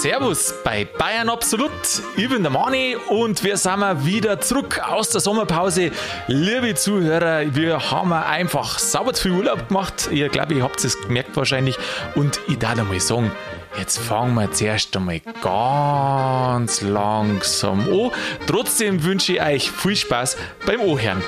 Servus bei Bayern Absolut. Ich bin der Mani und wir sind wieder zurück aus der Sommerpause. Liebe Zuhörer, wir haben einfach sauber viel Urlaub gemacht. Ich glaube, ihr habt es gemerkt wahrscheinlich. Und ich darf einmal sagen, jetzt fangen wir zuerst einmal ganz langsam an. Trotzdem wünsche ich euch viel Spaß beim Ohren.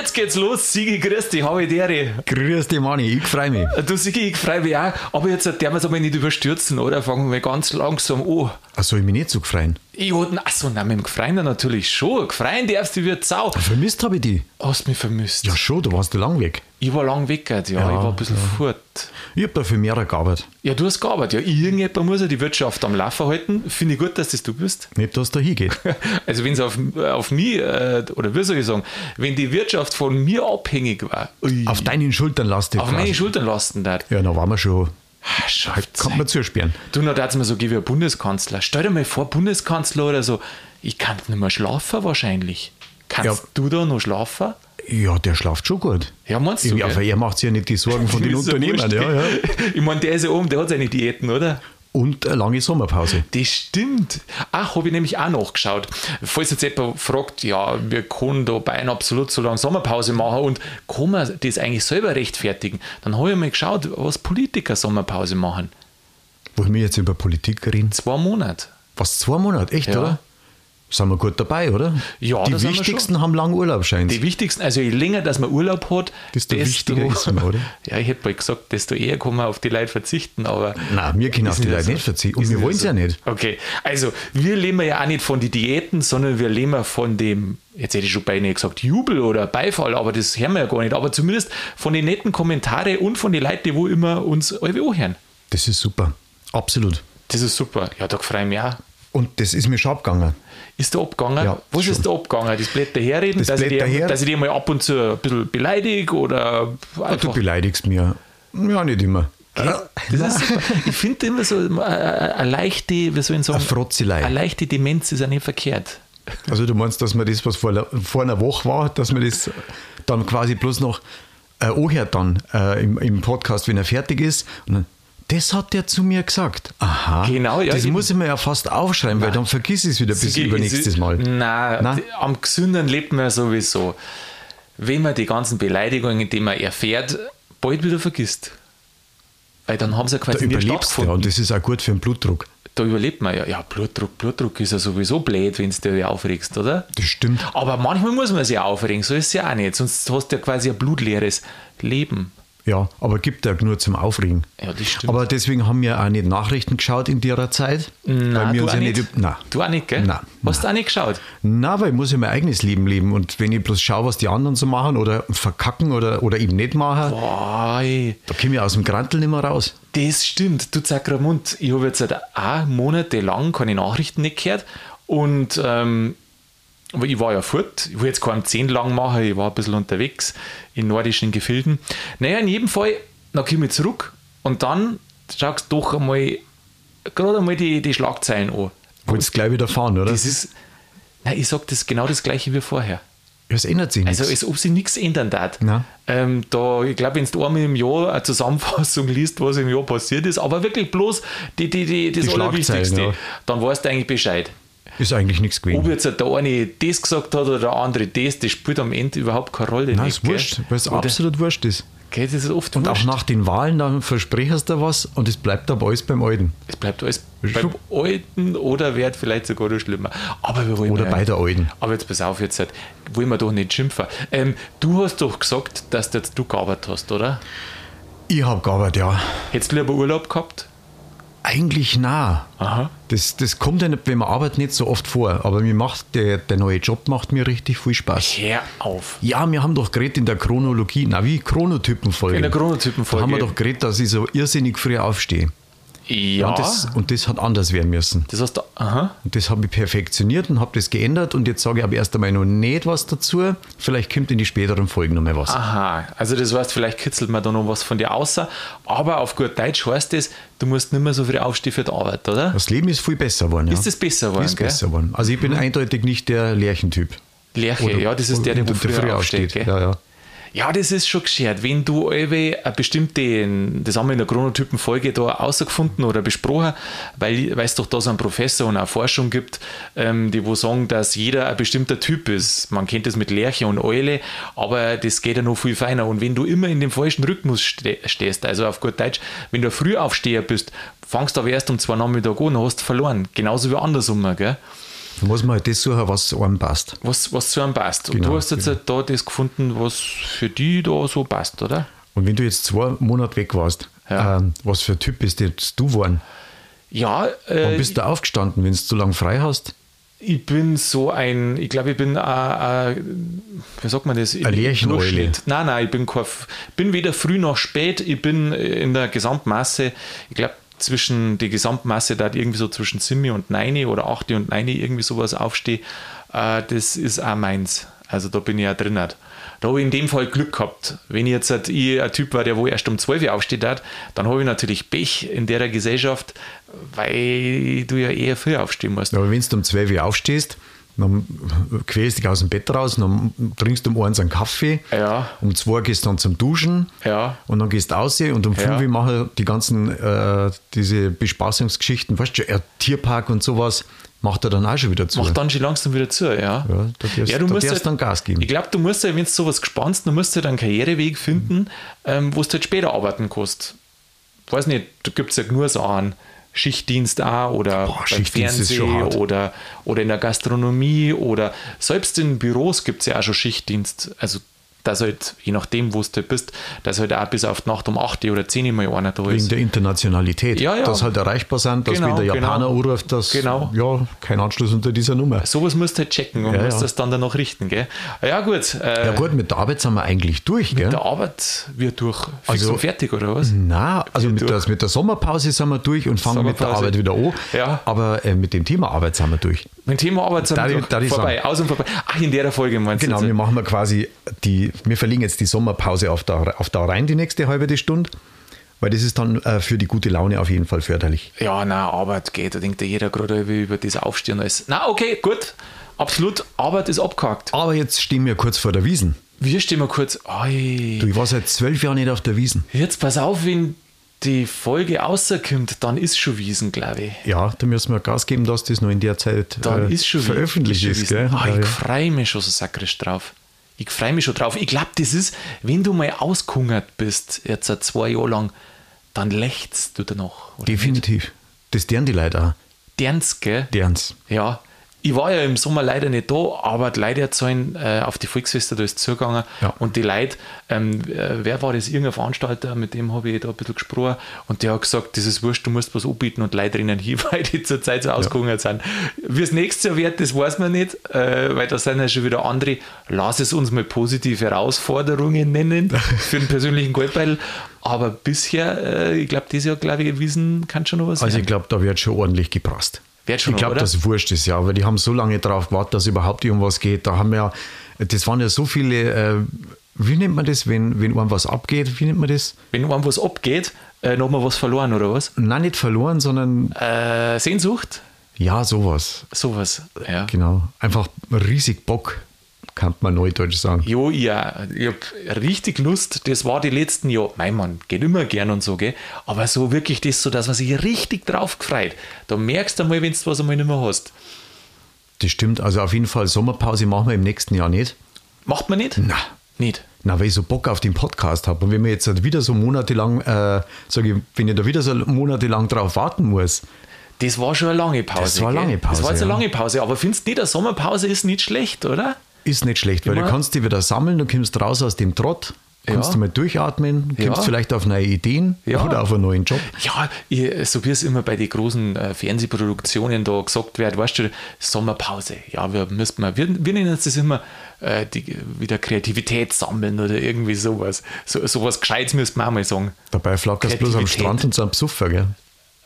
Jetzt geht's los. Sigi, grüß dich, habe ich dir. Grüß dich, Manni, ich freue mich. Du, Sigi, ich freue mich auch. Aber jetzt darf man es aber nicht überstürzen, oder? Fangen wir ganz langsam an. Ach, soll ich mich nicht so gefreien? Ich hatte, achso, nein, mit dem Gefreien natürlich schon. Gefreien darfst du wie Sau. Vermisst habe ich die. Hast mich vermisst? Ja, schon, da warst du lang weg. Ich war lang weg, ja. ja ich war ein bisschen ja. fort. Ich habe dafür mehr gearbeitet. Ja, du hast gearbeitet. Ja, irgendjemand muss ja die Wirtschaft am Laufen halten. Finde ich gut, dass das du bist. Nicht, dass da hingeht. Also, wenn es auf, auf mich, äh, oder wie soll ich sagen, wenn die Wirtschaft von mir abhängig war. Ui, auf deinen Schultern lastet. Auf meine Schultern lasten. Ja, dann waren wir schon. Ah, kann man zusperren. Du, noch dazu mir so wie ein Bundeskanzler. Stell dir mal vor, Bundeskanzler oder so. Ich kann nicht mehr schlafen wahrscheinlich. Kannst ja. du da noch schlafen? Ja, der schlaft schon gut. Ja, meinst du? Ja, aber er macht sich ja nicht die Sorgen von den Unternehmern. Ja, ja. Ich meine, der ist ja oben, der hat seine Diäten, oder? Und eine lange Sommerpause. Das stimmt. Ach, habe ich nämlich auch nachgeschaut. Falls jetzt jemand fragt, ja, wir können da beinahe absolut so lange Sommerpause machen und kann man das eigentlich selber rechtfertigen, dann habe ich mal geschaut, was Politiker Sommerpause machen. Wollen wir jetzt über Politik reden? Zwei Monate. Was, zwei Monate? Echt, ja. oder? Sind wir gut dabei, oder? Ja, die wichtigsten haben langen Urlaub, scheint Die wichtigsten, also je länger, dass man Urlaub hat, desto, desto wichtiger ist man, oder? Ja, ich hätte mal gesagt, desto eher kann man auf die Leute verzichten, aber. Nein, wir können auf die Leute so. nicht verzichten und wir wollen es so. ja nicht. Okay, also wir leben ja auch nicht von den Diäten, sondern wir leben von dem, jetzt hätte ich schon beinahe gesagt, Jubel oder Beifall, aber das hören wir ja gar nicht, aber zumindest von den netten Kommentaren und von den Leuten, die wo immer uns alle hören. Das ist super, absolut. Das ist super, ja, da freue ich mich auch. Und das ist mir schon abgegangen. Ist der abgegangen? Ja, Was schon. ist der abgegangen? Das Blätter herreden, das dass, ich die, her dass ich die mal ab und zu ein bisschen beleidige oder einfach. du beleidigst mir. Ja, nicht immer. ich finde immer so eine, eine leichte, wie soll ich sagen, eine, eine leichte Demenz ist ja nicht verkehrt. Also du meinst, dass man das, was vor, vor einer Woche war, dass man das dann quasi bloß noch äh, anhört dann äh, im, im Podcast, wenn er fertig ist und dann das hat der zu mir gesagt. Aha. Genau, ja. Das eben. muss ich mir ja fast aufschreiben, weil dann vergiss ich es wieder bis übernächstes Mal. Nein, Nein? am gesünden lebt man ja sowieso. Wenn man die ganzen Beleidigungen, die man erfährt, bald wieder vergisst. Weil dann haben sie ja quasi da überlebst ja, und das ist auch gut für den Blutdruck. Da überlebt man ja. Ja, Blutdruck, Blutdruck ist ja sowieso blöd, wenn du dich aufregst, oder? Das stimmt. Aber manchmal muss man sich aufregen, so ist es ja auch nicht. Sonst hast du ja quasi ein blutleeres Leben. Ja, aber gibt ja nur zum Aufregen. Ja, das stimmt. Aber deswegen haben wir auch nicht Nachrichten geschaut in der Zeit. Nein, du, auch nicht. nicht nein. du auch nicht, gell? Nein. Hast du auch nicht geschaut? Nein, weil ich muss ja mein eigenes Leben leben. Und wenn ich bloß schaue, was die anderen so machen oder verkacken oder, oder eben nicht machen, Boah, da komme ich aus dem Grantel nicht mehr raus. Das stimmt. Du Zakramund, ich habe jetzt auch monatelang keine Nachrichten nicht gehört. Und ähm, aber ich war ja fort, ich will jetzt keinen 10 lang machen, ich war ein bisschen unterwegs in nordischen Gefilden. Naja, in jedem Fall, dann komme ich zurück und dann schaust du doch einmal, gerade einmal die, die Schlagzeilen an. Wolltest gleich wieder fahren, oder? Das ist, nein, ich sage das genau das gleiche wie vorher. Es ändert sich nichts. Also, als ob sich nichts ändern darf. Ähm, da, ich glaube, wenn du einmal im Jahr eine Zusammenfassung liest, was im Jahr passiert ist, aber wirklich bloß die, die, die, das die Allerwichtigste, ja. dann weißt du eigentlich Bescheid. Ist eigentlich nichts gewesen. Ob jetzt der eine das gesagt hat oder der andere das, das spielt am Ende überhaupt keine Rolle. Nein, ist wurscht, weil es absolut wurscht ist. Okay, das ist oft und wurscht. auch nach den Wahlen, dann versprichst du was und es bleibt aber alles beim Alten. Es bleibt alles beim Alten oder wird vielleicht sogar noch schlimmer. Aber wir wollen oder ja, bei der Alten. Aber jetzt pass auf, jetzt halt, wollen wir doch nicht schimpfen. Ähm, du hast doch gesagt, dass du jetzt du gearbeitet hast, oder? Ich habe gearbeitet, ja. Hättest du lieber Urlaub gehabt? Eigentlich nah. Das, das kommt ja nicht, wenn man arbeitet, nicht so oft vor. Aber mir macht der, der neue Job macht mir richtig viel Spaß. Hör auf. Ja, wir haben doch geredet in der Chronologie, na wie Chronotypenfolge. In der Chronotypenfolge. Da haben wir doch geredet, dass ich so irrsinnig früh aufstehe. Ja. Und das, und das hat anders werden müssen. Das heißt, aha. Und das habe ich perfektioniert und habe das geändert und jetzt sage ich aber erst einmal noch nicht was dazu. Vielleicht kommt in die späteren Folgen noch mal was. Aha, also das heißt, vielleicht kitzelt man da noch was von dir außer, aber auf gut Deutsch heißt das, du musst nicht mehr so früh aufstehen für die Arbeit, oder? Das Leben ist viel besser geworden. Ja. Ist das besser geworden? Ist gell? besser geworden. Also ich bin mhm. eindeutig nicht der Lärchentyp. Lerche, ja, das ist der, der, der früher früh aufsteht. aufsteht. Ja, ja. Ja, das ist schon geschert. Wenn du eine bestimmte, das haben wir in der Chronotypen-Folge da rausgefunden oder besprochen, weil, es doch da so einen Professor und eine Forschung gibt, ähm, die wo sagen, dass jeder ein bestimmter Typ ist. Man kennt das mit Lerche und Eule, aber das geht ja noch viel feiner. Und wenn du immer in dem falschen Rhythmus ste stehst, also auf gut Deutsch, wenn du ein Frühaufsteher bist, fangst aber erst um zwei Nachmittag an, hast verloren. Genauso wie andersrum, gell? Da muss man halt das suchen, was einem passt. Was, was zu einem passt. Und Genau, du hast jetzt halt da das gefunden, was für die da so passt, oder? Und wenn du jetzt zwei Monate weg warst, Ja. ähm, was für ein Typ bist jetzt du geworden? Ja, Wann äh, bist du aufgestanden, wenn du zu lange frei hast? ich bin so ein, ich glaube, ich bin, äh, äh, wie sagt man das? Lercheneule. Durchschnitt. Nein, nein, ich bin, kein, bin weder früh noch spät. Ich bin in der Gesamtmasse, ich glaube, zwischen die Gesamtmasse, da irgendwie so zwischen 7 und 9 oder 8 und 9 irgendwie sowas aufstehe, äh, das ist auch meins. Also da bin ich ja drin. Da habe ich in dem Fall Glück gehabt. Wenn ich jetzt halt, ich ein Typ war, der wo erst um 12 Uhr aufsteht hat, dann habe ich natürlich Pech in der Gesellschaft, weil du ja eher früh aufstehen musst. Aber wenn du um 12 Uhr aufstehst, dann quälst dich aus dem Bett raus, dann trinkst du um eins einen Kaffee, Ja. um zwei gehst du dann zum Duschen Ja. und dann gehst du raus und um Ja. fünf Uhr machen die ganzen äh, diese Bespaßungsgeschichten, weißt du, Tierpark und sowas, macht er dann auch schon wieder zu. Macht dann schon langsam wieder zu, ja. Ja, da darfst- da darfst dann Gas geben. Ich glaube, du musst ja, wenn du sowas gespannst, dann musst du halt einen Karriereweg finden, ähm, wo du halt später arbeiten kannst. Ich weiß nicht, da gibt es ja nur so einen Schichtdienst auch oder Boah, beim Fernsehen oder, oder in der Gastronomie oder selbst in Büros gibt es ja auch schon Schichtdienst. Also, dass halt, je nachdem, wo du halt bist, dass halt auch bis auf die Nacht um 8 Uhr oder 10 Uhr mal einer da Wegen ist. der Internationalität, Ja, ja. dass halt erreichbar sind, dass Genau, wenn der Japaner genau. anruft, dass Genau. ja, kein Anschluss unter dieser Nummer. Sowas musst du halt checken und Ja, musst ja. das dann danach richten, gell? Ja, gut. Äh, Ja gut, mit der Arbeit sind wir eigentlich durch, gell? Der Arbeit wird durch. Fix Also- fertig, oder was? Na, also mit der, mit der Sommerpause sind wir durch und fangen mit der. Arbeit wieder an. Ja. Aber äh, mit dem Thema Arbeit sind wir durch. Mein Thema Arbeit sind Darf wir durch. ich vorbei, aus und vorbei. Ach, in der Folge meinst Genau, du? wir jetzt? machen wir quasi die, wir verlegen jetzt die Sommerpause auf da, auf da rein, die nächste halbe Stunde, weil das ist dann äh, für die gute Laune auf jeden Fall förderlich. Ja, na, Arbeit geht. Da denkt ja jeder gerade über das Aufstehen und alles. Na, okay, gut. Absolut. Arbeit ist abgehakt. Aber jetzt stehen wir kurz vor der Wiesen. Wir stehen mal kurz. Ei. Du, ich war seit zwölf Jahren nicht auf der Wiesen. Jetzt pass auf, wenn die Folge rauskommt, dann ist schon Wiesen, glaube ich. Ja, da müssen wir Gas geben, dass das noch in der Zeit Dann äh, ist schon veröffentlicht schon ist. Wiesen. gell? Ja, ich ja. freue mich schon so sakrisch drauf. Ich freue mich schon drauf. Ich glaube, das ist, wenn du mal ausgehungert bist, jetzt seit zwei Jahre lang, dann lächst du danach. Definitiv. Das deren die Leute auch. Derns, gell? Derens. Ja. Ich war ja im Sommer leider nicht da, aber die Leute erzählen, äh, auf die Volksfeste, da ist zugegangen. Ja. Und die Leute, ähm, äh, wer war das? Irgendein Veranstalter, mit dem habe ich da ein bisschen gesprochen. Und der hat gesagt, das ist wurscht, du musst was anbieten und Leute rennen hin, weil die zurzeit so ausgehungert sind. Wie es nächstes Jahr wird, das weiß man nicht, äh, weil da sind ja schon wieder andere. Lass es uns mal positive Herausforderungen nennen für den persönlichen Goldbeutel. Aber bisher, äh, ich glaube, dieses Jahr, glaube ich, Wiesen kann schon noch was Also werden. ich glaube, da wird schon ordentlich geprasst. Wird schon ich glaube, noch, oder? das wurscht ist ja, aber die haben so lange drauf gewartet, dass überhaupt irgendwas geht. Da haben wir, das waren ja so viele, äh, wie nennt man das, wenn, wenn einem was abgeht, wie nennt man das? Wenn einem was abgeht, äh, noch mal was verloren, oder was? Nein, nicht verloren, sondern Äh, Sehnsucht? ja, sowas. Sowas, ja. Genau. Einfach riesig Bock, kann man neudeutsch sagen. Jo, ja, ich hab richtig Lust. Das war die letzten Jahre. Mein Mann, geht immer gern und so, gell? Aber so wirklich das, so dass man sich richtig drauf gefreut. Da merkst du mal, wenn du was einmal nicht mehr hast. Das stimmt. Also auf jeden Fall Sommerpause machen wir im nächsten Jahr nicht. Macht man nicht? Na. Nicht. Na, weil ich so Bock auf den Podcast habe. Und wenn wir jetzt halt wieder so monatelang, äh, sage ich, wenn ich da wieder so monatelang drauf warten muss, Das war schon eine lange Pause. Das war eine lange Pause, Das war jetzt eine ja. lange Pause. Aber findest du nicht, eine Sommerpause ist nicht schlecht, oder? Ist nicht schlecht, weil Immer- du kannst dich wieder sammeln, du kommst raus aus dem Trott, kannst Ja. du mal durchatmen, kommst Ja. vielleicht auf neue Ideen Ja. oder auf einen neuen Job. Ja, ich, so wie es immer bei den großen äh, Fernsehproduktionen da gesagt wird, weißt du, Sommerpause. Ja, wir müssen mal, wir, wir nennen es das immer äh, die, wieder Kreativität sammeln oder irgendwie sowas. So, sowas Gescheites müsste man auch mal sagen. Dabei flackerst du bloß am. Strand und so am Psuffer, gell?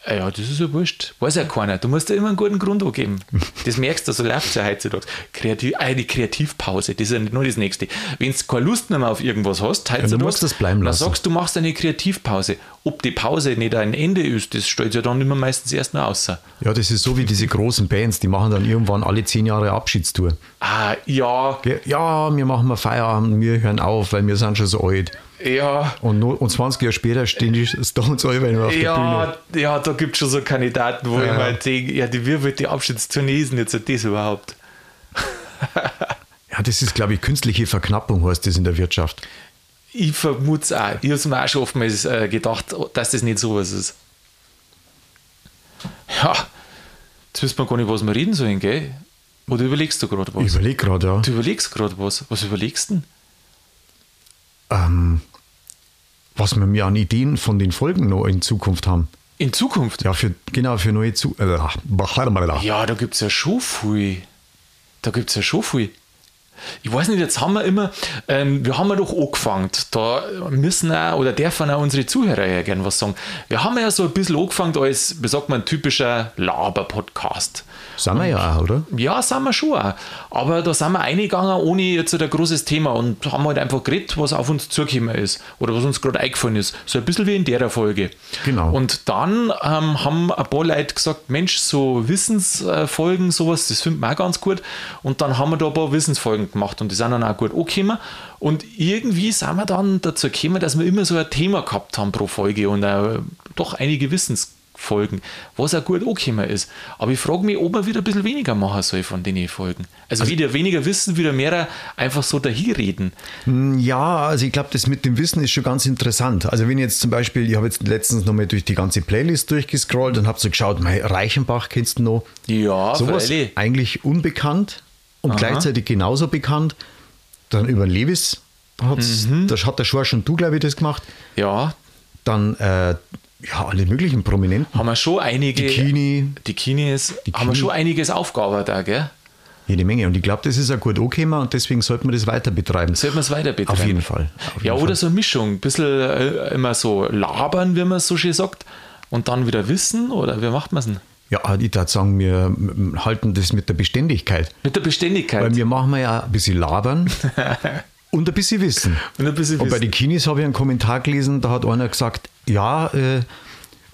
Ja, das ist ja wurscht. Weiß ja keiner. Du musst ja immer einen guten Grund angeben. Das merkst du, so läuft es ja heutzutage. Kreativ, äh, die Kreativpause, das ist ja nicht nur das Nächste. Wenn du keine Lust mehr auf irgendwas hast, heutzutage, Ja, du musst das bleiben dann lassen. sagst du, machst eine Kreativpause. Ob die Pause nicht ein Ende ist, das stellt ja dann immer meistens erst noch außer. Ja, das ist so wie diese großen Bands, die machen dann irgendwann alle zehn Jahre Abschiedstour. Ah, ja? Ja, wir machen mal Feierabend, wir hören auf, weil wir sind schon so alt. Ja. Und, nur, und 20 Jahre später stehen die Stones alle auf der Ja, Bühne. ja, da gibt es schon so Kandidaten, wo Ja. ich mal denke, ja, die, wie wird die Abschiedstournee ist jetzt das überhaupt? Ja, das ist, glaube ich, künstliche Verknappung, heißt das in der Wirtschaft. Ich vermute es auch. Ich habe es mir auch schon oftmals äh, gedacht, dass das nicht sowas ist. Ja, jetzt wissen wir gar nicht, was wir reden sollen, gell? Oder überlegst du gerade Ich was? überlege gerade, ja. Du überlegst gerade was. Was überlegst du denn? Ähm, was wir mir an Ideen von den Folgen noch in Zukunft haben. In Zukunft? Ja, für, genau, für neue Zu äh, ja. Ja, da gibt es ja schon viel. Da gibt es ja schon viel. Ich weiß nicht, jetzt haben wir immer, ähm, wir haben ja doch angefangen, da müssen auch, oder dürfen auch unsere Zuhörer ja gern was sagen. Wir haben ja so ein bisschen angefangen als, wie sagt man, typischer Laber-Podcast. Sind wir ja auch, oder? Ja, sind wir schon auch. Aber da sind wir eingegangen ohne jetzt ein großes Thema und haben halt einfach geredet, was auf uns zugekommen ist oder was uns gerade eingefallen ist. So ein bisschen wie in der Folge. Genau. Und dann ähm, haben ein paar Leute gesagt, Mensch, so Wissensfolgen, sowas, das finden wir auch ganz gut. Und dann haben wir da ein paar Wissensfolgen gemacht und die sind dann auch gut angekommen. Und irgendwie sind wir dann dazu gekommen, dass wir immer so ein Thema gehabt haben pro Folge und auch doch einige Wissensfolgen, was auch gut angekommen ist. Aber ich frage mich, ob man wieder ein bisschen weniger machen soll von den Folgen. Also, wieder weniger Wissen, wieder mehr einfach so dahinreden. Ja, also ich glaube, das mit dem Wissen ist schon ganz interessant. Also wenn jetzt zum Beispiel, ich habe jetzt letztens nochmal durch die ganze Playlist durchgescrollt und habe so geschaut, mei, Reichenbach kennst du noch? Ja, Sowas freilich. eigentlich unbekannt und gleichzeitig genauso bekannt. Dann über Lewis, hat's, Mhm. das hat der Schorsch und du, glaube ich, das gemacht. Ja, Dann äh, ja, alle möglichen Prominenten. haben wir schon einige. Die Kini. Die Kinis Die haben wir Kini. schon einiges aufgearbeitet, auch, gell? Jede Menge. Und ich glaube, das ist ein gut angekommen und deswegen sollte man das weiter betreiben. Sollten wir es weiter betreiben? Auf jeden Fall. Auf jeden ja, oder Fall. so eine Mischung. Ein bisschen äh, immer so labern, wie man es so schön sagt, und dann wieder wissen, oder wie macht man es denn? Ja, ich würde sagen, wir halten das mit der Beständigkeit. Mit der Beständigkeit. Weil wir machen ja ein bisschen labern und ein bisschen wissen. Und ein bisschen Und bei wissen. den Kinis habe ich einen Kommentar gelesen, da hat einer gesagt, ja, äh,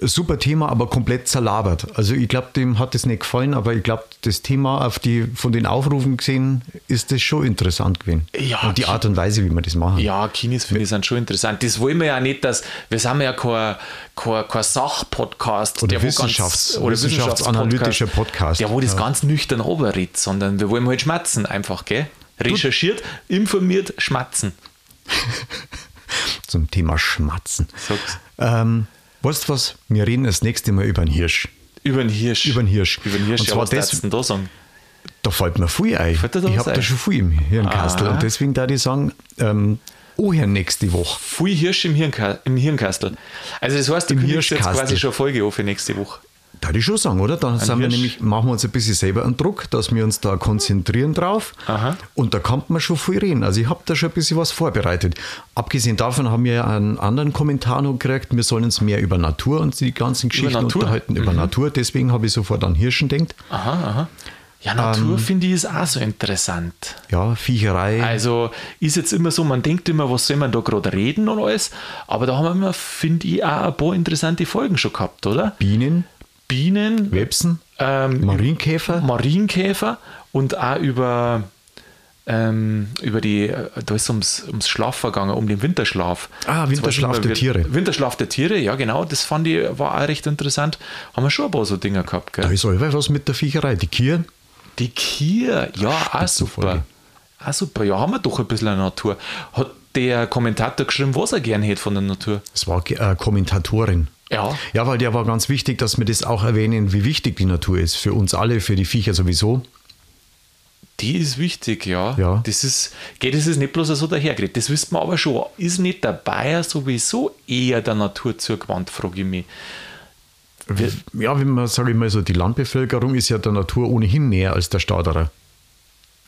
super Thema, aber komplett zerlabert. Also ich glaube, dem hat das nicht gefallen, aber ich glaube, das Thema auf die, von den Aufrufen gesehen, ist das schon interessant gewesen. Ja, und die Art und Weise, wie wir das machen. Ja, Kinis finde ich sind schon interessant. Das wollen wir ja nicht, dass wir sind ja kein, kein, kein Sachpodcast Oder Wissenschafts- ganz, oder wissenschaftsanalytischer Podcast. der wo das Ja. ganz nüchtern runterredet, sondern wir wollen halt schmatzen einfach, gell? Recherchiert, informiert, schmatzen. Zum Thema Schmatzen. Sag's. Ähm, weißt du was? Wir reden das nächste Mal über den Hirsch. Über den Hirsch. Über den Hirsch. Über den Hirsch, Und ja, zwar was darfst du denn da sagen? Da fällt mir viel ein. Ich was habe da schon viel im Hirnkastel. Aha. Und deswegen da ich sagen, ähm, oh, Herr, nächste Woche. Viel Hirsch im, Hirnka im Hirnkastel. Also das heißt, du Im jetzt quasi schon Folge an für nächste Woche. Da ich schon sagen, oder? Dann wir nämlich, machen wir uns ein bisschen selber einen Druck, dass wir uns da konzentrieren drauf. Aha. Und da kann man schon viel reden. Also ich habe da schon ein bisschen was vorbereitet. Abgesehen davon haben wir ja einen anderen Kommentar noch gekriegt, wir sollen uns mehr über Natur und die ganzen Geschichten? Mhm. unterhalten, über Natur. Deswegen habe ich sofort an Hirschen denkt. Aha, aha. Ja, Natur Ähm. finde ich ist auch so interessant. Ja, Viecherei. Also ist jetzt immer so, man denkt immer, was soll man da gerade reden und alles, aber da haben wir immer, finde ich, auch ein paar interessante Folgen schon gehabt, oder? Bienen, Bienen, Websen, ähm, Marienkäfer. Marienkäfer und auch über, ähm, über die, äh, da ist ums, ums Schlaf vergangen, um den Winterschlaf. Ah, Winterschlaf der Tiere. Winterschlaf der Tiere, ja genau, das fand ich, war auch recht interessant. Haben wir schon ein paar so Dinger gehabt, Da gell? ist allweil was mit der Viecherei. Die Kier, Die Kier, ja, auch super. Folge. Auch super, ja, haben wir doch ein bisschen eine Natur. Hat der Kommentator geschrieben, was er gern hätte von der Natur? das war äh, Kommentatorin. Ja. Ja, weil der war ganz wichtig, dass wir das auch erwähnen, wie wichtig die Natur ist. Für uns alle, für die Viecher sowieso. Die ist wichtig, ja. Ja. Das ist, geht, das ist nicht bloß so dahergeredet. Das wissen wir aber schon. Ist nicht der Bayer sowieso eher der Natur zugewandt, frage ich mich. Ja, wenn man, sage ich mal so, die Landbevölkerung ist ja der Natur ohnehin näher als der Stauderer.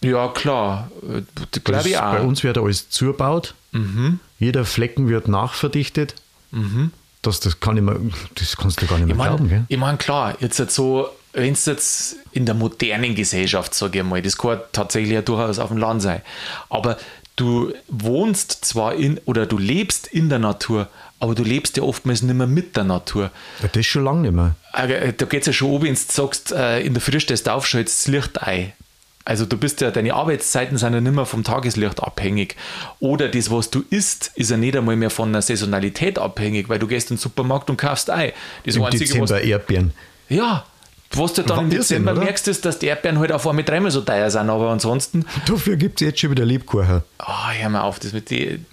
Ja, klar. Äh, Glaube ich auch. Bei uns wird alles zugebaut. Mhm. Jeder Flecken wird nachverdichtet. Das, das kann ich mir, das kannst du gar nicht mehr Ich glauben, gell? meine, ich mein, klar, jetzt halt so, wenn es jetzt in der modernen Gesellschaft, sage ich mal, das kann tatsächlich ja durchaus auf dem Land sein, aber du wohnst zwar in oder du lebst in der Natur, aber du lebst ja oftmals nicht mehr mit der Natur. Ja, das schon lange nicht mehr. Äh, Da geht es ja schon oben, wenn du sagst, äh, in der Früh stehst du auf, schaltest das Licht ein. Also du bist ja, deine Arbeitszeiten sind ja nicht mehr vom Tageslicht abhängig. Oder das, was du isst, ist ja nicht einmal mehr von der Saisonalität abhängig, weil du gehst in den Supermarkt und kaufst Ei. Das Im Einzige, was, Dezember Erdbeeren. ja, was du dann im Dezember merkst, ist, dass die Erdbeeren halt auf einmal dreimal so teuer sind, aber ansonsten, Dafür gibt es jetzt schon wieder Lebkuchen. ah, hör mal auf, das mit die,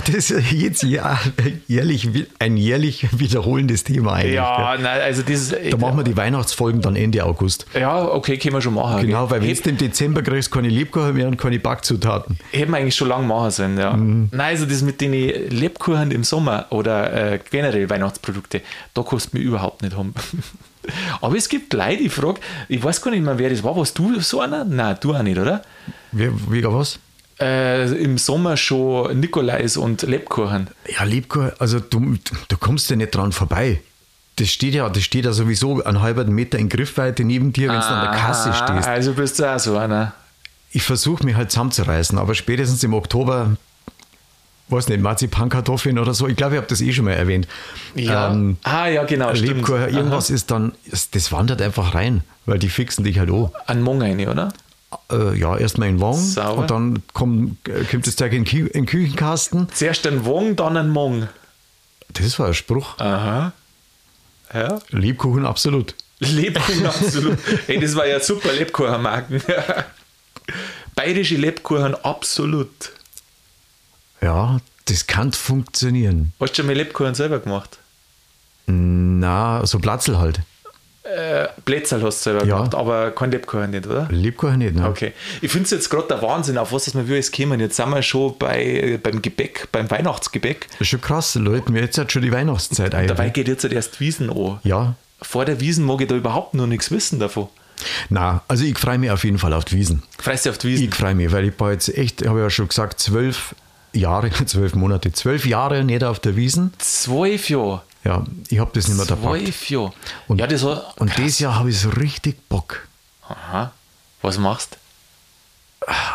Das ist jetzt jährlich, ein jährlich wiederholendes Thema eigentlich. ja, nein, also dieses, Da machen wir die Weihnachtsfolgen dann Ende August. ja, okay, können wir schon machen. Genau, weil wenn du im Dezember kriegst, keine Lebkuchen mehr und keine Backzutaten. Hätten wir eigentlich schon lange machen sollen, ja. Mhm. Nein, also das mit den Lebkuchen im Sommer oder äh, generell Weihnachtsprodukte, da kannst du mich überhaupt nicht haben. Aber es gibt Leute, ich frage, ich weiß gar nicht mehr, wer das war. Warst du so einer? Nein, du auch nicht, oder? Wie, wegen was? Äh, Im Sommer schon Nikolais und Lebkuchen. Ja, Lebkuchen, also du, du kommst ja nicht dran vorbei. Das steht ja, das steht ja sowieso einen halben Meter in Griffweite neben dir, wenn du an der Kasse Ah, stehst. Also bist du auch so einer. Ich versuche mich halt zusammenzureißen, aber spätestens im Oktober, weiß nicht, Marzipankartoffeln oder so, ich glaube, ich habe das eh schon mal erwähnt. Ja. Ähm, ah, ja, genau. Stimmt. Lebkuchen, irgendwas ist dann, das, wandert einfach rein, weil die fixen dich halt an. An Mong rein, oder? Äh, ja, erstmal in Wong Sauber. und dann kommt, kommt das Zeug in, den Kü- in den Küchenkasten. Zuerst ein Wong, dann ein Mong. Das war ein Spruch. Aha. Ja. Lebkuchen absolut. Lebkuchen absolut. Ey, das war ja super Lebkuchenmarken. Bayerische Lebkuchen absolut. Ja, das kann funktionieren. Hast du schon mal Lebkuchen selber gemacht? Na, so Platzel halt. Äh, Plätzerl hast du selber Ja. gemacht, aber kein Lebkuchen nicht, oder? Lebkuchen nicht, ne? Okay. Ich finde es jetzt gerade der Wahnsinn, auf was das wir jetzt kommen. Jetzt sind wir schon bei, beim Gebäck, beim Weihnachtsgebäck. Das ist schon krass, Leute. Mir jetzt hat schon die Weihnachtszeit ein. Dabei geht jetzt halt erst Wiesen an. Ja. Vor der Wiesen mag ich da überhaupt noch nichts wissen davon. Na, also ich freue mich auf jeden Fall auf die Wiesen. Freust du auf die Wiesen? Ich freue mich, weil ich war jetzt echt, ich habe ja schon gesagt, zwölf Jahre, zwölf Monate, zwölf Jahre nicht auf der Wiesen. Zwölf Jahre. Ja, ich habe das nicht mehr dabei. Und, ja, das war. und dieses Jahr habe ich so richtig Bock. Aha. Was machst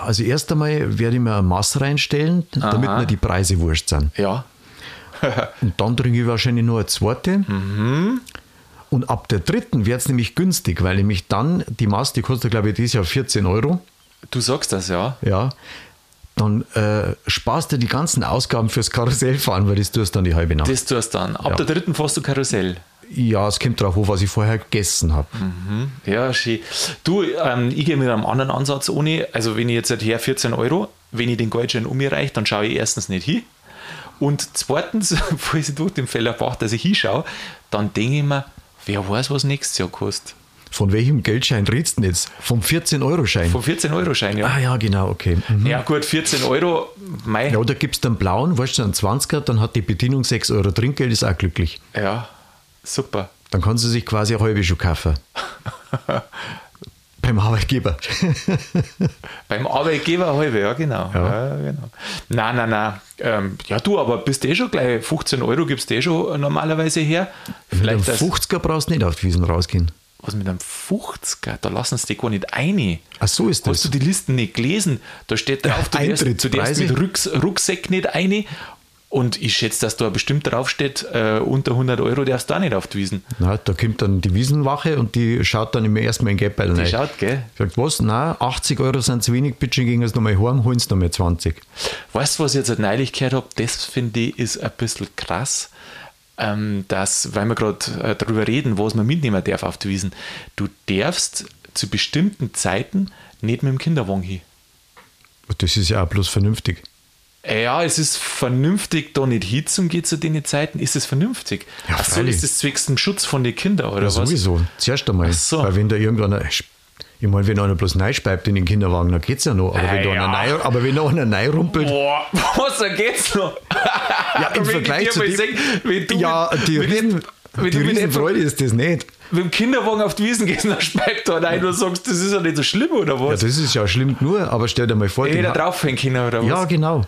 Also erst einmal werde ich mir ein Maß reinstellen, damit Aha. mir die Preise wurscht sind. Ja. Und dann trinke ich wahrscheinlich nur eine zweite. Und ab der dritten wird es nämlich günstig, weil nämlich dann die Maß, die kostet glaube ich dieses Jahr 14 Euro. Du sagst das, ja. Ja. Dann äh, sparst du die ganzen Ausgaben fürs Karussellfahren, weil das tust du dann die halbe Nacht. Das tust du dann. Ab Ja. der dritten fährst du Karussell. ja, es kommt darauf an, was ich vorher gegessen habe. Ja, schön. Du, ähm, ich gehe mit einem anderen Ansatz ohne. Also, wenn ich jetzt halt her 14 Euro, wenn ich den Geldschein um mich reiche, dann schaue ich erstens nicht hin. Und zweitens, falls ich durch den Fehler mache, dass ich hinschaue, dann denke ich mir, wer weiß, was nächstes Jahr kostet. Von welchem Geldschein redest du denn jetzt? Vom 14-Euro-Schein? Vom 14-Euro-Schein, ja. Ah ja, genau, okay. Mhm. Ja, gut, 14 Euro, mei. Ja, oder gibst du einen blauen, weißt du, einen 20er, dann hat die Bedienung 6 Euro Trinkgeld, ist auch glücklich. Ja, super. Dann kannst du sich quasi eine halbe schon kaufen. Beim Arbeitgeber. Beim Arbeitgeber halbe, ja, genau. Ja. genau. Nein, nein, nein. Ähm, ja, du, aber bist eh schon gleich 15 Euro gibst du eh schon normalerweise her. Mit einem Vielleicht das, 50er brauchst du nicht auf die Wiesen rausgehen. Was mit einem 50er, da lassen sie die gar nicht ein. Ach so ist Hast das. du die Listen nicht gelesen? Da steht drauf, du darfst, du darfst mit Rucks, Rucksack nicht ein. Und ich schätze, dass da bestimmt draufsteht, äh, unter 100 Euro darfst du auch nicht auf die Wiesen. Na, da kommt dann die Wiesenwache und die schaut dann immer erstmal in den Geldbeutel Die rein. schaut, gell? Sagt, was? Nein, 80 Euro sind zu wenig, bitte gehen Sie nochmal heim, holen Sie nochmal 20. Weißt du, was ich jetzt neulich gehört habe? Das finde ich ist ein bisschen krass, dass, weil wir gerade äh, darüber reden, was man mitnehmen darf auf die Wiesen. Du darfst zu bestimmten Zeiten nicht mit dem Kinderwagen hin. Das ist ja auch bloß vernünftig. Äh, Ja, es ist vernünftig, da nicht hinzugehen zu den Zeiten. Ist es vernünftig? Ja, Ach so, freilich. ist das zwecks dem Schutz von den Kindern oder Ja, was? sowieso. Zuerst einmal. So. Weil wenn da irgendeiner, ich meine, wenn einer bloß neispeibt in den Kinderwagen, dann geht's ja noch. Aber, wenn, da ja. einer neu, aber wenn da einer neu rumpelt, Boah, was, da geht's noch? ja, im Wenn ich Vergleich zu dem, sag, wenn du ja, mit- die, mit- Riesen, wenn die du Riesenfreude ist das nicht. mit dem Kinderwagen auf die Wiesen gehst, dann speibt da rein und sagst, das ist ja nicht so schlimm oder Ja, was? das ist ja schlimm nur, aber stell dir mal vor, hätte Ha- drauf hängen können oder was? ja, genau.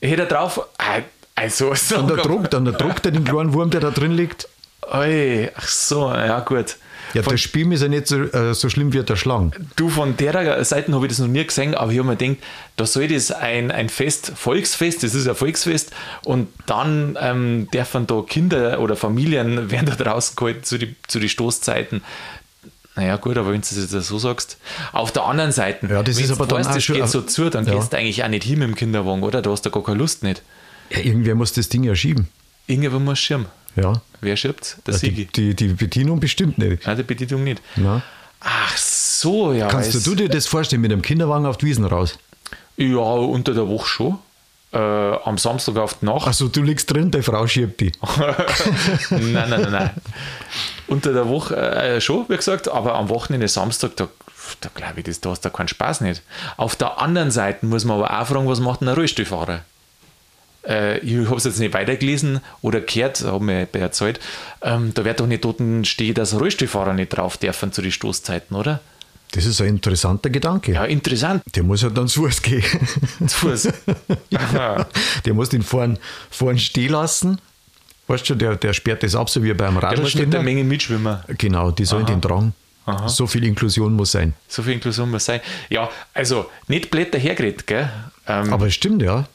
Ich hätte drauf, äh, Also, so Dann der Druck, dann der Druck, der den kleinen Wurm, der da drin liegt. Oi, ach so, ja gut. Ja, der Spiel ist ja nicht so, äh, so schlimm wie der Schlang. Du, von der Seite habe ich das noch nie gesehen, aber ich habe mir gedacht, da soll das ein, ein Fest, Volksfest, das ist ein Volksfest, und dann ähm, dürfen da Kinder oder Familien werden da draußen gehalten zu den zu die Stoßzeiten. Naja, gut, aber wenn du das jetzt so sagst. Auf der anderen Seite, Ja, das wenn ist du aber weißt, das geht so zu, dann Ja. gehst du eigentlich auch nicht hin mit dem Kinderwagen, oder? Da hast du gar keine Lust nicht. Ja, irgendwer muss das Ding ja schieben. Irgendwann muss schirmen. Ja. Wer schirbt? Der Die, Sigi. die, die Bedienung bestimmt nicht. Nein, die Bedienung nicht. Na? Ach so, ja. Kannst du, dir das vorstellen mit einem Kinderwagen auf die Wiesen raus? Ja, unter der Woche schon. Äh, am Samstag auf die Nacht. Also du liegst drin, deine Frau schiebt die. nein, nein, nein, nein. Unter der Woche äh, schon, wie gesagt, aber am Wochenende, Samstag, da, da glaube ich, das, da hast du keinen Spaß nicht. Auf der anderen Seite muss man aber auch fragen, was macht denn ein Rollstuhlfahrer? Äh, ich habe es jetzt nicht weitergelesen oder gehört, habe mir erzählt, ähm, da wird doch nicht dort stehen, dass Rollstuhlfahrer nicht drauf dürfen zu den Stoßzeiten, oder? Das ist ein interessanter Gedanke. Ja, interessant. Der muss halt dann zu Fuß gehen. Zu Fuß. Aha. Der muss den vorn, vorn stehen lassen. Weißt du, der, der sperrt das ab, so wie beim Der muss mit der Menge mitschwimmen. Genau, die sollen den tragen. So viel Inklusion muss sein. So viel Inklusion muss sein. Ja, also nicht blöd dahergeredet, gell? Ähm, Aber es stimmt, ja.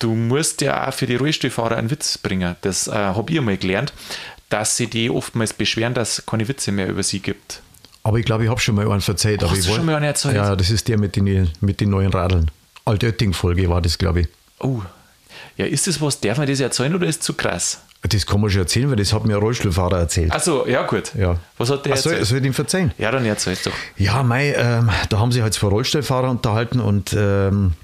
Du musst ja auch für die Rollstuhlfahrer einen Witz bringen. Das äh, habe ich einmal gelernt, dass sie die oftmals beschweren, dass es keine Witze mehr über sie gibt. Aber ich glaube, ich habe schon mal einen verzeiht. hast du schon mal einen erzählt? Ja, das ist der mit den, mit den neuen Radeln. Altötting-Folge war das, glaube ich. Oh, ja, ist das was? Darf man das erzählen oder ist es zu krass? Das kann man schon erzählen, weil das hat mir ein Rollstuhlfahrer erzählt. Also, ja, gut. Ja. Was hat der Ach, soll, erzählt? soll ich ihm verzeihen? Ja, dann erzähl's doch. Ja, mei, ähm, da haben sie halt zwei Rollstuhlfahrer unterhalten und ähm,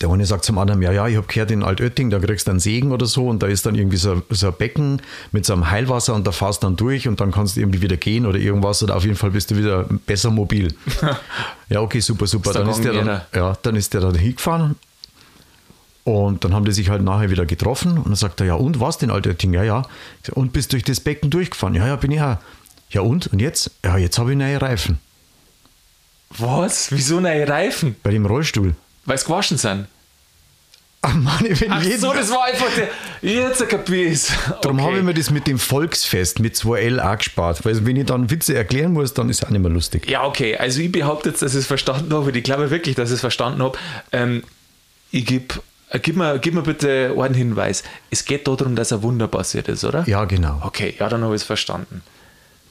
der eine sagt zum anderen, ja, ja, ich habe gehört in Altötting, da kriegst du einen Segen oder so und da ist dann irgendwie so, so ein Becken mit so einem Heilwasser und da fährst dann durch und dann kannst du irgendwie wieder gehen oder irgendwas oder auf jeden Fall bist du wieder besser mobil. ja, okay, super, super. Ist Dann ist, der dann, ja, dann ist der da hingefahren und dann haben die sich halt nachher wieder getroffen und dann sagt er, ja und, was denn Altötting? Ja, ja. Und bist durch das Becken durchgefahren? Ja, ja, bin ich auch. Ja und? Und jetzt? Ja, jetzt habe ich neue Reifen. Was? Wieso neue Reifen? Bei dem Rollstuhl. Weil es gewaschen sind. Ach Mann, ich bin Ach jeden so, das war einfach der. Jetzt kapiert. Darum okay. habe ich mir das mit dem Volksfest mit 2L auch gespart. Weil wenn ich dann Witze erklären muss, dann ist es auch nicht mehr lustig. Ja, okay. Also ich behaupte jetzt, dass ich es verstanden habe. Ich glaube wirklich, dass ich es verstanden habe. Ähm, ich gebe. äh, Gib mir, gib mir bitte einen Hinweis. Es geht darum, dass ein Wunder passiert ist, oder? Ja, genau. Okay, ja, dann habe ich es verstanden.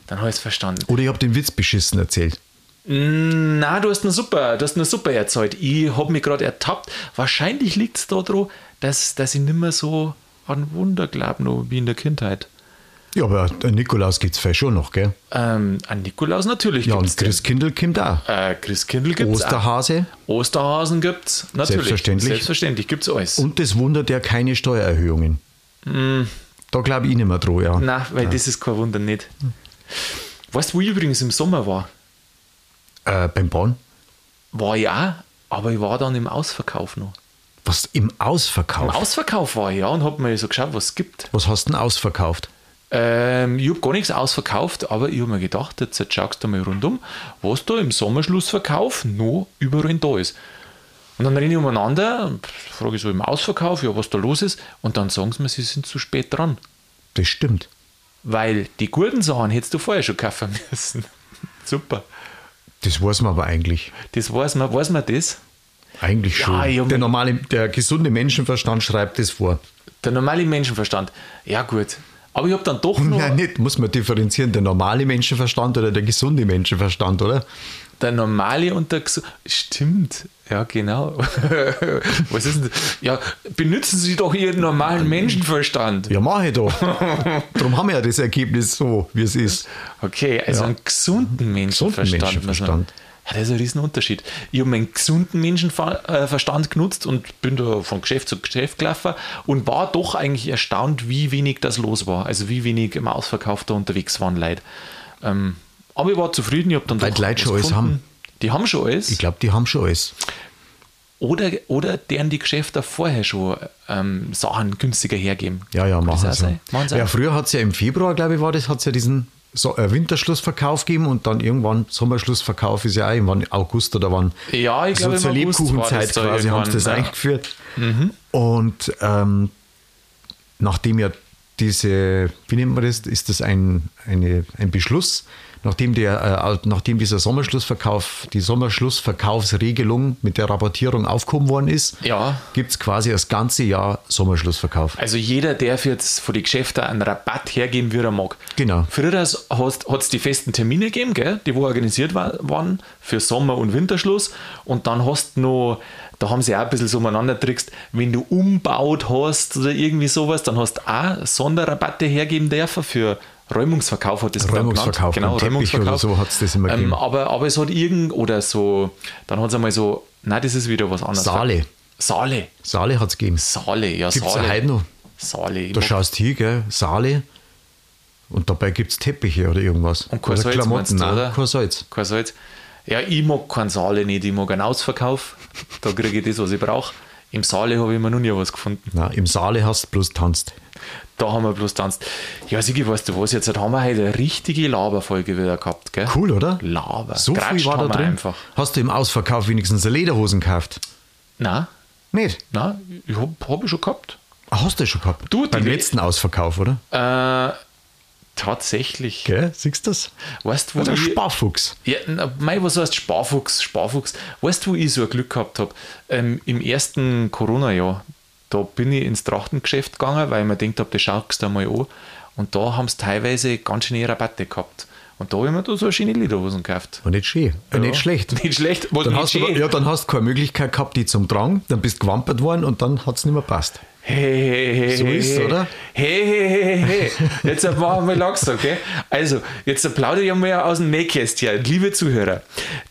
Dann habe ich es verstanden. Oder ich habe den Witz beschissen erzählt. Na, du hast eine super, du hast eine super erzählt. Ich habe mich gerade ertappt. Wahrscheinlich liegt es daran, dass, dass ich nicht mehr so an Wunder glaube, wie in der Kindheit. Ja, aber der Nikolaus gibt es vielleicht schon noch, gell? Ähm, an Nikolaus natürlich Ja, und Christkindl kommt auch. Äh, Christkindl gibt es Osterhase Osterhasen gibt es natürlich. Selbstverständlich. Selbstverständlich gibt es alles. und das Wunder der keine Steuererhöhungen. Da glaube ich nicht mehr dran, ja. Nein, weil das ist kein Wunder nicht. Weißt du, wo ich übrigens im Sommer war? Äh, beim Bahn? War ich auch, aber ich war dann im Ausverkauf noch. Was im Im Ausverkauf? Ausverkauf war ich, ja, und habe mir so geschaut, was es gibt. Was hast du denn ausverkauft? Ähm, ich habe gar nichts ausverkauft, aber ich habe mir gedacht, jetzt schaust du mal rundum, was da im Sommerschlussverkauf noch überall da ist. Und dann renne ich umeinander, frage ich so im Ausverkauf, ja, was da los ist, und dann sagen sie mir, sie sind zu spät dran. Das stimmt. Weil die guten Sachen hättest du vorher schon kaufen müssen. Super. Das weiß man aber eigentlich. Das weiß man, weiß man das? Eigentlich Ja, schon. hab der normale, der gesunde Menschenverstand schreibt das vor. Der normale Menschenverstand. Ja, gut. Aber ich habe dann doch noch. Nein, nicht, muss man differenzieren, der normale Menschenverstand oder der gesunde Menschenverstand, oder? Der normale Gesu- Stimmt, ja, genau. Was ist denn das? Ja, benutzen Sie doch Ihren normalen Menschenverstand. Ja, mache ich doch. Darum haben wir ja das Ergebnis so, wie es ist. Okay, also Ja. einen gesunden Menschenverstand. Menschenverstand. muss man- Ja, das ist ein Riesenunterschied. Ich habe meinen gesunden Menschenverstand genutzt und bin da von Geschäft zu Geschäft gelaufen und war doch eigentlich erstaunt, wie wenig das los war. Also wie wenig im Ausverkauf da unterwegs waren Leute. Ähm, aber ich war zufrieden, ich habe dann Weil die Leute schon alles haben. Die haben schon alles. Ich glaube, die haben schon alles. Oder, oder deren die Geschäfte vorher schon ähm, Sachen günstiger hergeben. Ja, ja, machen sie. Machen sie Ja, früher hat es ja im Februar, glaube ich, war das, hat es ja diesen so, äh, Winterschlussverkauf gegeben und dann irgendwann Sommerschlussverkauf ist ja auch irgendwann August oder wann. Ja, ich so glaube, im zur Lebkuchenzeit quasi haben sie das ja. eingeführt. Und ähm, nachdem ja diese, wie nennt man das, ist das ein, eine, ein Beschluss, nachdem, der, äh, nachdem dieser Sommerschlussverkauf, die Sommerschlussverkaufsregelung mit der Rabattierung aufgehoben worden ist, Ja. gibt es quasi das ganze Jahr Sommerschlussverkauf. Also jeder darf jetzt von den Geschäften einen Rabatt hergeben, wie er mag. Genau. Früher hat es die festen Termine gegeben, gell, die wo organisiert wa- waren für Sommer- und Winterschluss. Und dann hast du noch, da haben sie auch ein bisschen so umeinander trickst, wenn du umbaut hast oder irgendwie sowas, dann hast du auch Sonderrabatte hergeben dürfen für Räumungsverkauf hat das Räumungsverkauf. Genau, Teppich oder Räumungsverkauf. so hat's das immer ähm, gegeben. aber, aber es hat irgend, oder so, dann hat es einmal so, nein, das ist wieder was anderes. Saale. Saale. Saale hat es gegeben. Saale, ja, Gibt es Saale. heute noch. Saale. Da schaust du hin, gell? Saale. Und dabei gibt es Teppiche oder irgendwas. Und kein oder Salz meinst du, oder? kein Salz. Kein Salz. Ja, ich mag keinen Saale nicht, ich mag einen Ausverkauf. Da kriege ich das, was ich brauche. Im Saale habe ich mir noch nie was gefunden. Nein, im Saale hast du bloß tanzt. Da haben wir bloß tanzt. Ja, Sigi, weißt du was? Jetzt haben wir heute eine richtige Laberfolge wieder gehabt, gell? Cool, oder? Laber. So viel Geratscht war da drin. einfach. Hast du im Ausverkauf wenigstens Lederhosen gekauft? Nein, Nicht? nein, ich habe hab ich schon gehabt. Ah, Hast du schon gehabt? Du, die Beim Le- letzten Ausverkauf, oder? Äh, tatsächlich. Gell? Siehst du das? Weißt du, wo Der ich, Sparfuchs. Ja, na, mei, was heißt Sparfuchs? Sparfuchs. Weißt du, wo ich so ein Glück gehabt habe? Ähm, Im ersten Corona-Jahr, da bin ich ins Trachtengeschäft gegangen, weil ich mir gedacht habe, das schaust du mal an. Und da haben sie teilweise ganz schöne Rabatte gehabt. Und da habe ich mir da so schöne Lederhosen gekauft. War nicht schön. Ja. Nicht schlecht. Nicht schlecht, was Dann nicht hast, du, schön. ja, dann hast du keine Möglichkeit gehabt, die zum Tragen. Dann bist du gewampert worden und dann hat es nicht mehr passt. Hey, hey, hey, So hey, ist's, hey. oder? Hey, hey, hey, hey. Jetzt machen wir langsam, okay? Also, jetzt plaudere ich mal aus dem Nähkästchen. Liebe Zuhörer,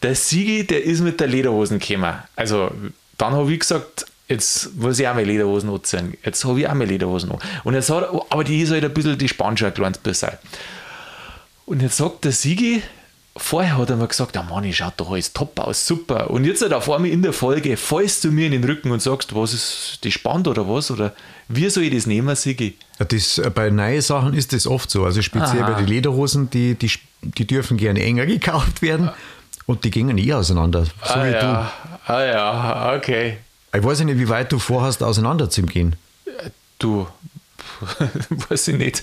der Sigi, der ist mit der Lederhosen gekommen. Also, dann habe ich gesagt, jetzt muss ich auch mal Lederhosen anziehen. Jetzt habe ich auch mal Lederhosen an. Und jetzt hat, aber die ist halt ein bisschen die Spanische ein kleines bisschen. Und jetzt sagt der Sigi, vorher hat er mir gesagt, ja Mann, ich schaut doch alles top aus, super. Und jetzt halt auf einmal in der Folge fallst du mir in den Rücken und sagst, was ist die Spannend oder was? Oder wie soll ich das nehmen, Sigi? Das, äh, bei neuen Sachen ist das oft so. Also speziell Aha. bei den Lederhosen, die, die, die dürfen gerne enger gekauft werden und die gingen eh auseinander. So ah, wie ja. ah ja, okay. Ich weiß nicht, wie weit du vorhast, auseinander zu gehen. Du, weiß ich nicht.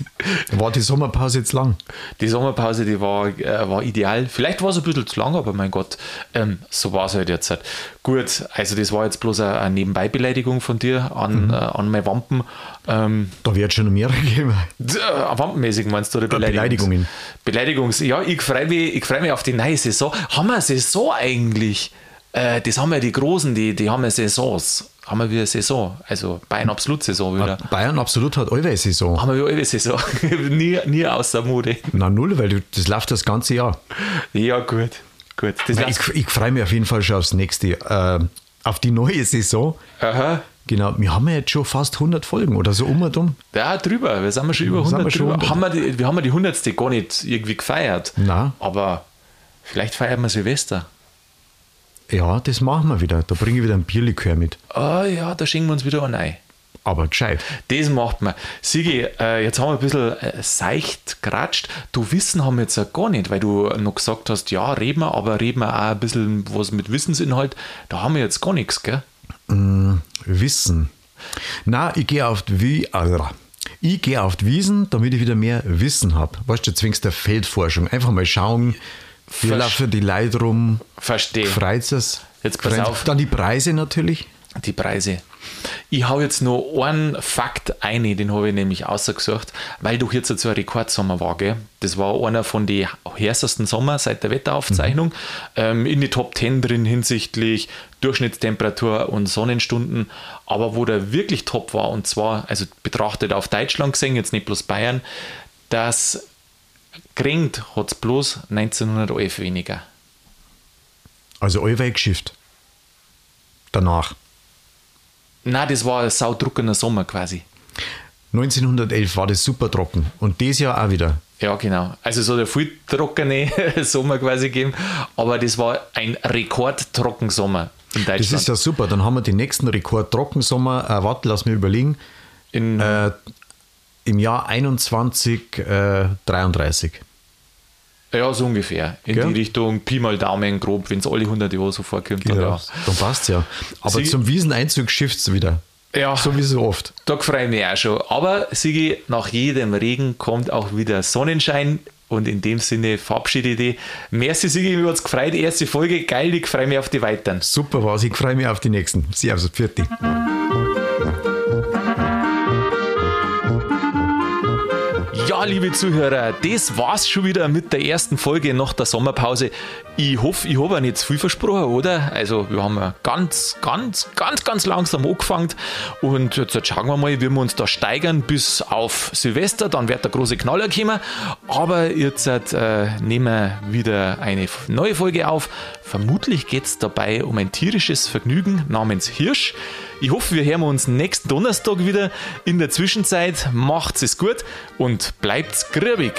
War die Sommerpause jetzt lang? Die Sommerpause, die war, äh, war ideal. Vielleicht war es ein bisschen zu lang, aber mein Gott, ähm, so war es halt jetzt. Halt. Gut, also das war jetzt bloß eine, eine Nebenbeibeleidigung von dir an, äh, an meine Wampen. Ähm, Da wird schon noch mehr geben. äh, Wampenmäßig meinst du, oder Beleidigungs Beleidigungen. Beleidigungs. Ja, ich freue mich, ich freu mich auf die neue Saison. Haben wir eine Saison eigentlich? Äh, das haben ja die Großen, die, die haben ja Saisons. Haben wir wieder eine Saison. Also Bayern Absolut-Saison wieder. Bayern absolut hat alle Saison. Haben wir eine Saison. nie, nie aus der Mode. Na null, weil du, das läuft das ganze Jahr. Ja, gut. Gut. Nein, ich ich freue mich auf jeden Fall schon aufs nächste, äh, auf die neue Saison. Aha. Genau, wir haben ja jetzt schon fast 100 Folgen oder so um und um. Ja, drüber. Wir sind wir schon über Sind 100 wir schon drüber. 100? Haben wir, die, wir haben ja die 100. gar nicht irgendwie gefeiert. Nein. Aber vielleicht feiern wir Silvester. Ja, das machen wir wieder. Da bringe ich wieder ein Bierlikör mit. Ah ja, da schenken wir uns wieder ein. Aber gescheit. Das macht man. Sigi, äh, jetzt haben wir ein bisschen äh, seicht geratscht. Du Wissen haben wir jetzt ja gar nicht, weil du noch gesagt hast, ja, reden wir, aber reden wir auch ein bisschen was mit Wissensinhalt. Da haben wir jetzt gar nichts, gell? Wissen. Na, ich gehe auf die Wie. Ich gehe auf die Wiesen, damit ich wieder mehr Wissen habe. Weißt du, zwingst der Feldforschung. Einfach mal schauen, Versch- laufen die Leute rum, Verstehe. freut es. Jetzt pass auf. Dann die Preise natürlich. Die Preise. Ich hau jetzt noch einen Fakt ein, den habe ich nämlich ausgesucht, weil doch jetzt so ein Rekordsommer war. Gell? Das war einer von den heißesten Sommer seit der Wetteraufzeichnung. Ähm, in die Top 10 drin hinsichtlich Durchschnittstemperatur und Sonnenstunden. Aber wo der wirklich top war, und zwar, also betrachtet auf Deutschland gesehen, jetzt nicht bloß Bayern, das Grengt hat es bloß 1911 weniger. Also allweil geschifft. Danach. Na, das war ein saudruckender Sommer quasi. 1911 war das super trocken. Und dieses Jahr auch wieder. Ja, genau. Also es hat ja viel trockene Sommer quasi gegeben, aber das war ein Rekordtrockensommer in Das Deutschland. ist ja super. Dann haben wir den nächsten Rekord Trockensommer. Äh, warte, lass mich überlegen. in, Äh, Im Jahr 21, äh, 33. ja, so ungefähr. In Gell? die Richtung Pi mal Daumen grob, wenn es alle 100 Jahre so vorkommt. Dann, Ja, dann passt ja. Aber Sie- zum Wieseneinzug schifft es wieder. Ja. So wie so oft. Da freue ich mich auch schon. Aber Sigi, nach jedem Regen kommt auch wieder Sonnenschein. Und in dem Sinne verabschiede ich dich. Merci, Sigi, mir hat es gefreut. Erste Folge, geil, ich freue mich auf die weiteren. Super war's, ich freue mich auf die nächsten. Servus, Pfirti. Liebe Zuhörer, das war's schon wieder mit der ersten Folge nach der Sommerpause. Ich hoffe, ich habe nicht zu viel versprochen, oder? Also, wir haben ganz, ganz, ganz, ganz langsam angefangen und jetzt schauen wir mal, wie wir uns da steigern bis auf Silvester. Dann wird der große Knaller kommen. Aber jetzt äh, nehmen wir wieder eine neue Folge auf. Vermutlich geht es dabei um ein tierisches Vergnügen namens Hirsch. Ich hoffe, wir hören uns nächsten Donnerstag wieder. In der Zwischenzeit macht's es gut und bleibt's grübig.